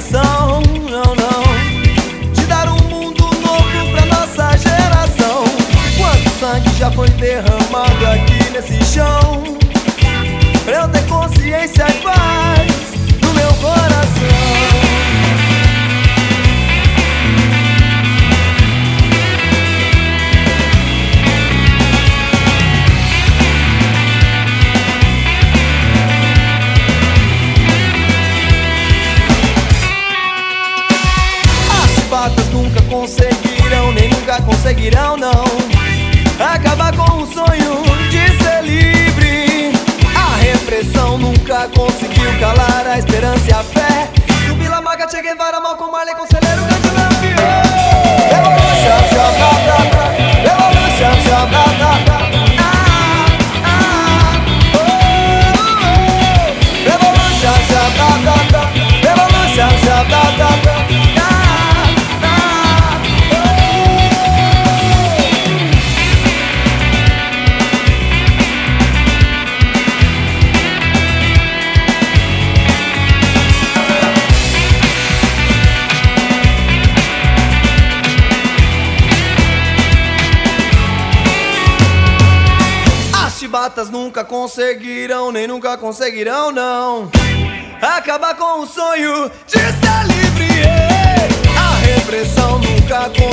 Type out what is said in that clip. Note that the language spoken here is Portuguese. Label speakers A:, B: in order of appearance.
A: intenção, não, não. De dar um mundo novo pra nossa geração. Quanto sangue já foi derramado aqui nesse chão? Pra eu ter consciência e paz nunca conseguirão, nem nunca conseguirão, não. Acabar com o sonho de ser livre. A repressão nunca conseguiu calar a esperança e a fé. Subi la maga, Che Guevara, Malcolm Marley, Conselheiro, As chibatas nunca conseguirão, nem nunca conseguirão, não. Acabar com o sonho de ser livre. é. A repressão nunca conseguiu